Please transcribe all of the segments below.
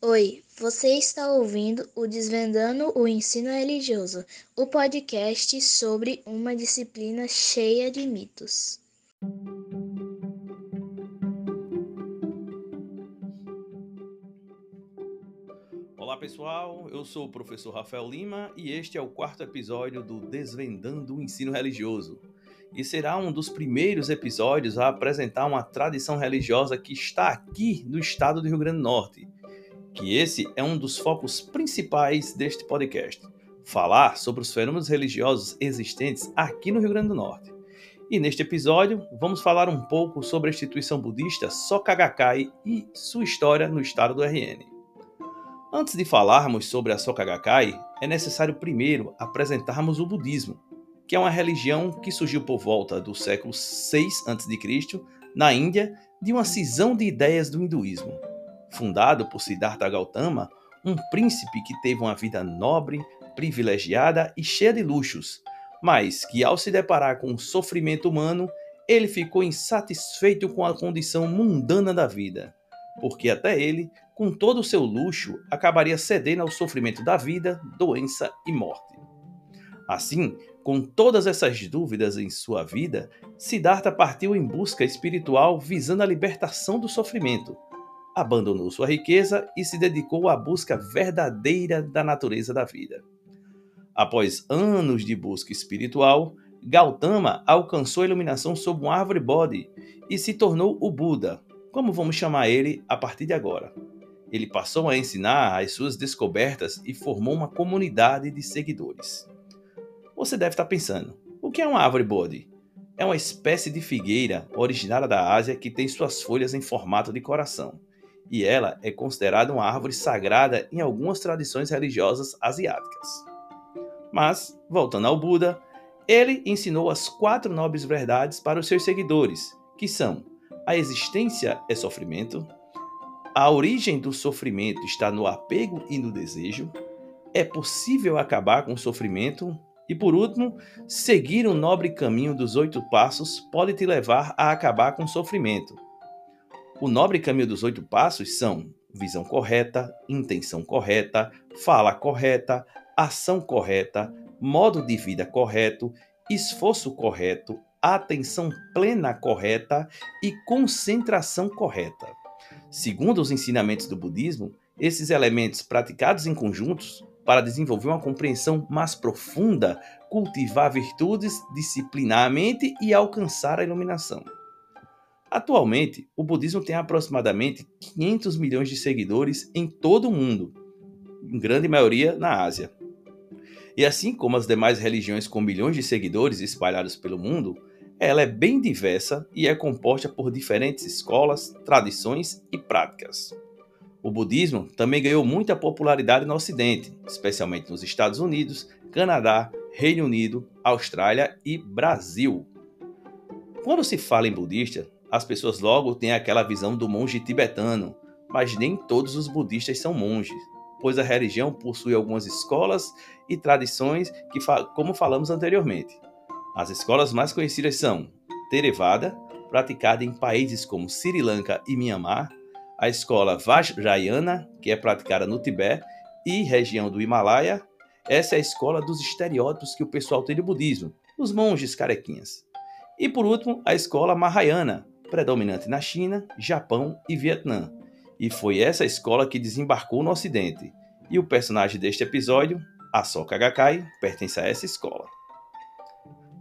Oi, você está ouvindo o Desvendando o Ensino Religioso, o podcast sobre uma disciplina cheia de mitos. Olá pessoal, eu sou o professor Rafael Lima e este é o quarto episódio do Desvendando o Ensino Religioso. E será um dos primeiros episódios a apresentar uma tradição religiosa que está aqui no estado do Rio Grande do Norte que esse é um dos focos principais deste podcast: falar sobre os fenômenos religiosos existentes aqui no Rio Grande do Norte. E neste episódio, vamos falar um pouco sobre a instituição budista Soka Gakkai e sua história no estado do RN. Antes de falarmos sobre a Soka Gakkai, é necessário primeiro apresentarmos o budismo, que é uma religião que surgiu por volta do século 6 a.C. na Índia de uma cisão de ideias do hinduísmo fundado por Siddhartha Gautama, um príncipe que teve uma vida nobre, privilegiada e cheia de luxos, mas que ao se deparar com o sofrimento humano, ele ficou insatisfeito com a condição mundana da vida, porque até ele, com todo o seu luxo, acabaria cedendo ao sofrimento da vida, doença e morte. Assim, com todas essas dúvidas em sua vida, Siddhartha partiu em busca espiritual visando a libertação do sofrimento, abandonou sua riqueza e se dedicou à busca verdadeira da natureza da vida. Após anos de busca espiritual, Gautama alcançou a iluminação sob uma árvore Bodhi e se tornou o Buda, como vamos chamar ele a partir de agora. Ele passou a ensinar as suas descobertas e formou uma comunidade de seguidores. Você deve estar pensando: o que é uma árvore Bodhi? É uma espécie de figueira originária da Ásia que tem suas folhas em formato de coração e ela é considerada uma árvore sagrada em algumas tradições religiosas asiáticas. Mas, voltando ao Buda, ele ensinou as quatro nobres verdades para os seus seguidores, que são: a existência é sofrimento, a origem do sofrimento está no apego e no desejo, é possível acabar com o sofrimento e, por último, seguir o nobre caminho dos oito passos pode te levar a acabar com o sofrimento o nobre caminho dos oito passos são visão correta, intenção correta, fala correta, ação correta, modo de vida correto, esforço correto, atenção plena correta e concentração correta. Segundo os ensinamentos do budismo, esses elementos praticados em conjuntos para desenvolver uma compreensão mais profunda, cultivar virtudes, disciplinar a mente e alcançar a iluminação. Atualmente, o budismo tem aproximadamente 500 milhões de seguidores em todo o mundo, em grande maioria na Ásia. E assim como as demais religiões com milhões de seguidores espalhados pelo mundo, ela é bem diversa e é composta por diferentes escolas, tradições e práticas. O budismo também ganhou muita popularidade no Ocidente, especialmente nos Estados Unidos, Canadá, Reino Unido, Austrália e Brasil. Quando se fala em budista, as pessoas logo têm aquela visão do monge tibetano, mas nem todos os budistas são monges, pois a religião possui algumas escolas e tradições que, como falamos anteriormente. As escolas mais conhecidas são Theravada, praticada em países como Sri Lanka e Myanmar, a escola Vajrayana, que é praticada no Tibete e região do Himalaia. Essa é a escola dos estereótipos que o pessoal tem do budismo, os monges carequinhas. E por último, a escola Mahayana, predominante na China, Japão e Vietnã, e foi essa escola que desembarcou no Ocidente. E o personagem deste episódio, a Soka Gakkai, pertence a essa escola.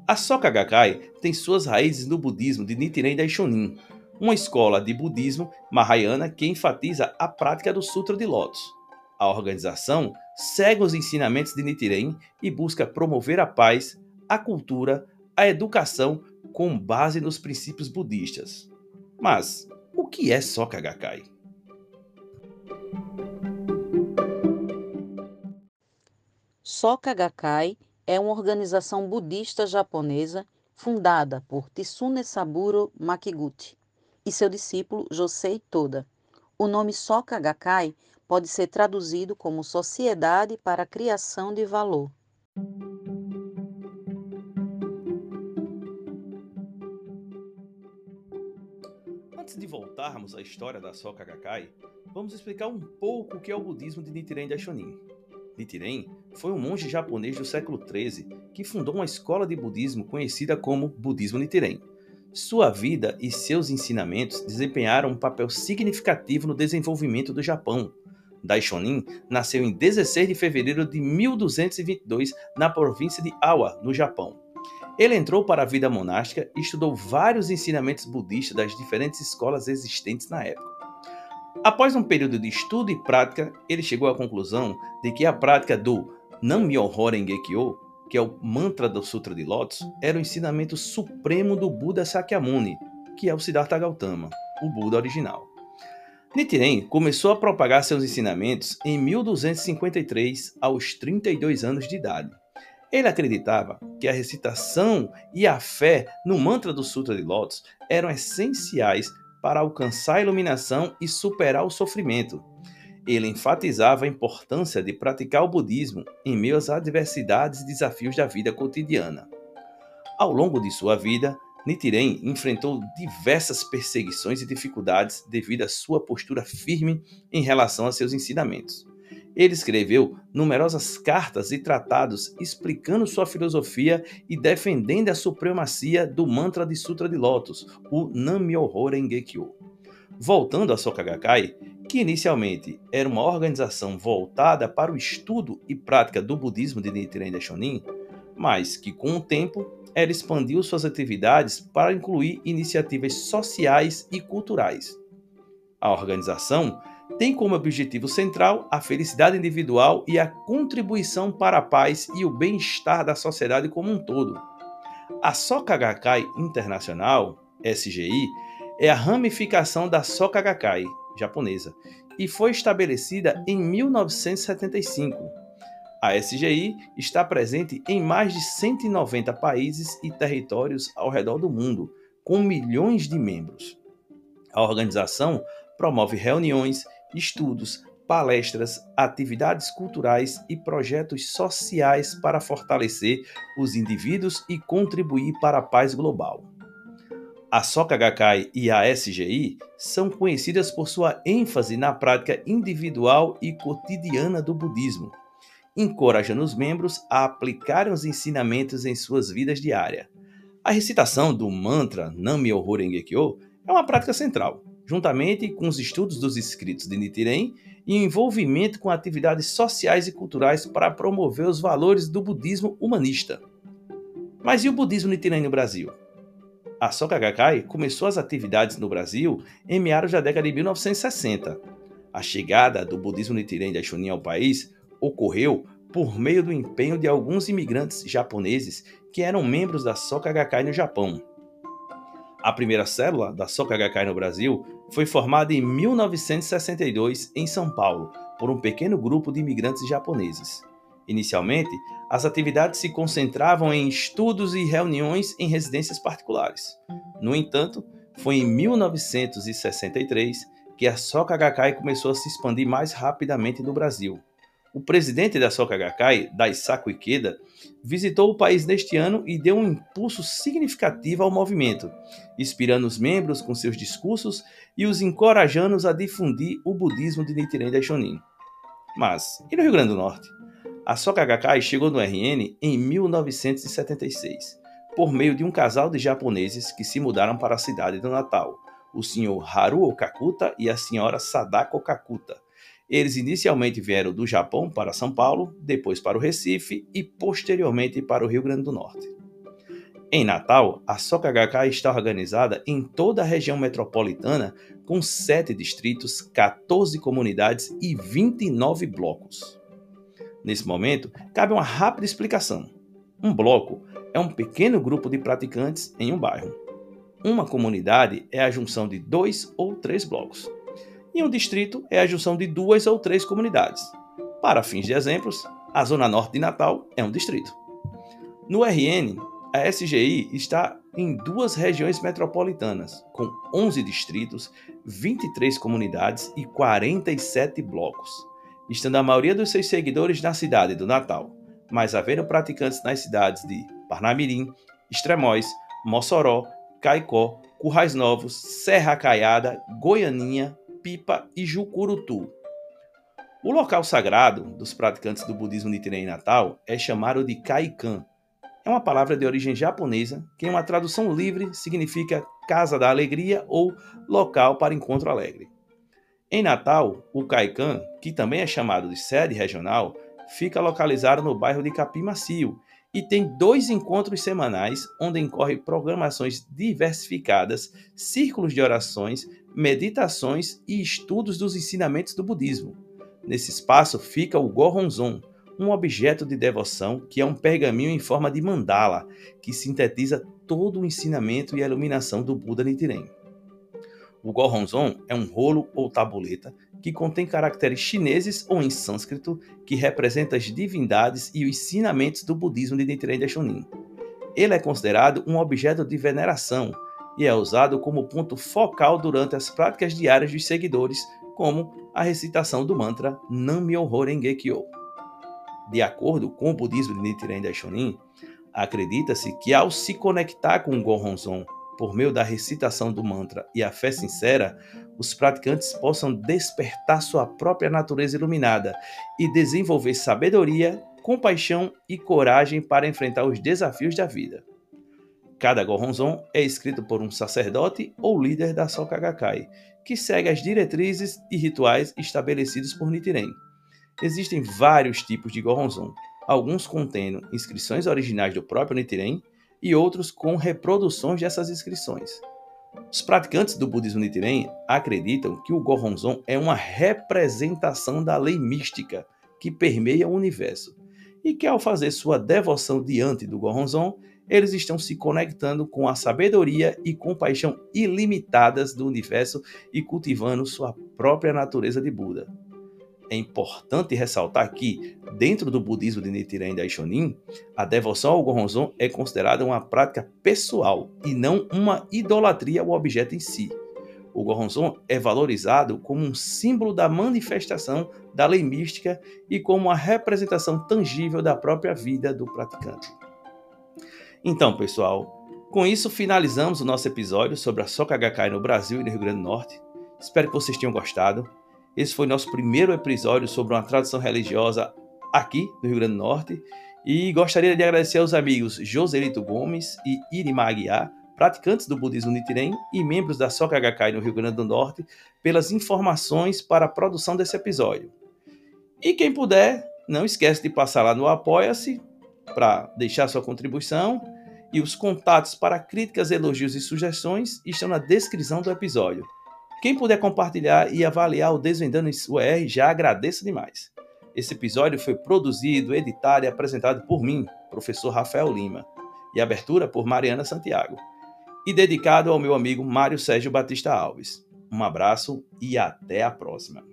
A Soka Gakkai tem suas raízes no budismo de Nichiren Daishonin, uma escola de budismo mahayana que enfatiza a prática do Sutra de Lotus. A organização segue os ensinamentos de Nichiren e busca promover a paz, a cultura, a educação com base nos princípios budistas. Mas o que é Soka Gakkai? Soka Gakkai é uma organização budista japonesa fundada por Tsune Saburo Makiguchi e seu discípulo Josei Toda. O nome Soka Gakkai pode ser traduzido como Sociedade para a Criação de Valor. Voltarmos à história da Soka Gakkai, vamos explicar um pouco o que é o budismo de Nichiren Daishonin. Nichiren foi um monge japonês do século XIII que fundou uma escola de budismo conhecida como Budismo Nichiren. Sua vida e seus ensinamentos desempenharam um papel significativo no desenvolvimento do Japão. Daishonin nasceu em 16 de fevereiro de 1222 na província de Awa, no Japão. Ele entrou para a vida monástica e estudou vários ensinamentos budistas das diferentes escolas existentes na época. Após um período de estudo e prática, ele chegou à conclusão de que a prática do Nam-myoho Renge-kyo, que é o mantra do Sutra de Lotus, era o ensinamento supremo do Buda Sakyamuni, que é o Siddhartha Gautama, o Buda original. Nichiren começou a propagar seus ensinamentos em 1253, aos 32 anos de idade. Ele acreditava que a recitação e a fé no mantra do Sutra de Lotus eram essenciais para alcançar a iluminação e superar o sofrimento. Ele enfatizava a importância de praticar o budismo em meio às adversidades e desafios da vida cotidiana. Ao longo de sua vida, Nichiren enfrentou diversas perseguições e dificuldades devido à sua postura firme em relação a seus ensinamentos. Ele escreveu numerosas cartas e tratados explicando sua filosofia e defendendo a supremacia do mantra de Sutra de Lotus, o Nam-myoho Renge-kyo. Voltando a Soka Gakkai, que inicialmente era uma organização voltada para o estudo e prática do budismo de Nichiren Daishonin, mas que com o tempo ela expandiu suas atividades para incluir iniciativas sociais e culturais. A organização tem como objetivo central a felicidade individual e a contribuição para a paz e o bem-estar da sociedade como um todo. A Soka Gakkai Internacional, SGI, é a ramificação da Soka Gakkai japonesa e foi estabelecida em 1975. A SGI está presente em mais de 190 países e territórios ao redor do mundo, com milhões de membros. A organização promove reuniões, estudos, palestras, atividades culturais e projetos sociais para fortalecer os indivíduos e contribuir para a paz global. A Soka Gakkai e a SGI são conhecidas por sua ênfase na prática individual e cotidiana do budismo, encorajando os membros a aplicarem os ensinamentos em suas vidas diárias. A recitação do mantra Nam-myoho Renge-kyo é uma prática central, juntamente com os estudos dos escritos de Nichiren e envolvimento com atividades sociais e culturais para promover os valores do budismo humanista. Mas e o budismo Nichiren no Brasil? A Soka Gakkai começou as atividades no Brasil em meados da década de 1960. A chegada do budismo Nichiren Daishonin ao país ocorreu por meio do empenho de alguns imigrantes japoneses que eram membros da Soka Gakkai no Japão. A primeira célula da Soka Gakkai no Brasil foi formada em 1962 em São Paulo por um pequeno grupo de imigrantes japoneses. Inicialmente, as atividades se concentravam em estudos e reuniões em residências particulares. No entanto, foi em 1963 que a Soka Gakkai começou a se expandir mais rapidamente no Brasil. O presidente da Soka Gakkai, Daisaku Ikeda, visitou o país neste ano e deu um impulso significativo ao movimento, inspirando os membros com seus discursos e os encorajando a difundir o budismo de Nichiren Daishonin. Mas, e no Rio Grande do Norte? A Soka Gakkai chegou no RN em 1976, por meio de um casal de japoneses que se mudaram para a cidade do Natal, o Sr. Haruo Kakuta e a Sra. Sadako Kakuta, eles inicialmente vieram do Japão para São Paulo, depois para o Recife e posteriormente para o Rio Grande do Norte. Em Natal, a Gakkai está organizada em toda a região metropolitana com 7 distritos, 14 comunidades e 29 blocos. Nesse momento, cabe uma rápida explicação. Um bloco é um pequeno grupo de praticantes em um bairro. Uma comunidade é a junção de dois ou três blocos e um distrito é a junção de duas ou três comunidades. Para fins de exemplos, a Zona Norte de Natal é um distrito. No RN, a SGI está em duas regiões metropolitanas, com 11 distritos, 23 comunidades e 47 blocos, estando a maioria dos seus seguidores na cidade do Natal, mas havendo praticantes nas cidades de Parnamirim, Extremóis, Mossoró, Caicó, Currais Novos, Serra Caiada, Goianinha, Pipa e Jucurutu. O local sagrado dos praticantes do budismo Nichiren em Natal é chamado de Kaikan. É uma palavra de origem japonesa que, em uma tradução livre, significa Casa da Alegria ou Local para Encontro Alegre. Em Natal, o Kaikan, que também é chamado de sede regional, fica localizado no bairro de Capim Macio e tem dois encontros semanais onde incorrem programações diversificadas, círculos de orações, meditações e estudos dos ensinamentos do budismo. Nesse espaço fica o Goronzon, um objeto de devoção que é um pergaminho em forma de mandala, que sintetiza todo o ensinamento e a iluminação do Buda Nichiren. O Goronzon é um rolo ou tabuleta que contém caracteres chineses ou em sânscrito que representam as divindades e os ensinamentos do budismo de Nichiren Daishonin. Ele é considerado um objeto de veneração e é usado como ponto focal durante as práticas diárias dos seguidores, como a recitação do mantra Nam-myoho Renge Kyo. De acordo com o budismo de Nichiren Daishonin, acredita-se que ao se conectar com o Goronzon por meio da recitação do mantra e a fé sincera, os praticantes possam despertar sua própria natureza iluminada e desenvolver sabedoria, compaixão e coragem para enfrentar os desafios da vida. Cada Goronzon é escrito por um sacerdote ou líder da Soka Gakkai, que segue as diretrizes e rituais estabelecidos por Nichiren. Existem vários tipos de Goronzon, alguns contendo inscrições originais do próprio Nichiren e outros com reproduções dessas inscrições. Os praticantes do budismo Nichiren acreditam que o Goronzon é uma representação da lei mística que permeia o universo e que ao fazer sua devoção diante do Goronzon, eles estão se conectando com a sabedoria e compaixão ilimitadas do universo e cultivando sua própria natureza de Buda. É importante ressaltar que, dentro do budismo de Nichiren Daishonin, a devoção ao Goronzon é considerada uma prática pessoal e não uma idolatria ao objeto em si. O Goronzon é valorizado como um símbolo da manifestação da lei mística e como uma representação tangível da própria vida do praticante. Então, pessoal, com isso finalizamos o nosso episódio sobre a Soka Gakkai no Brasil e no Rio Grande do Norte. Espero que vocês tenham gostado. Esse foi nosso primeiro episódio sobre uma tradição religiosa aqui no Rio Grande do Norte. E gostaria de agradecer aos amigos Joselito Gomes e Irima Aguiar, praticantes do budismo Nichiren e membros da Soka Gakkai no Rio Grande do Norte, pelas informações para a produção desse episódio. E quem puder, não esquece de passar lá no Apoia-se para deixar sua contribuição. E os contatos para críticas, elogios e sugestões estão na descrição do episódio. Quem puder compartilhar e avaliar o Desvendando UR, já agradeço demais. Esse episódio foi produzido, editado e apresentado por mim, professor Rafael Lima, e abertura por Mariana Santiago, e dedicado ao meu amigo Mário Sérgio Batista Alves. Um abraço e até a próxima.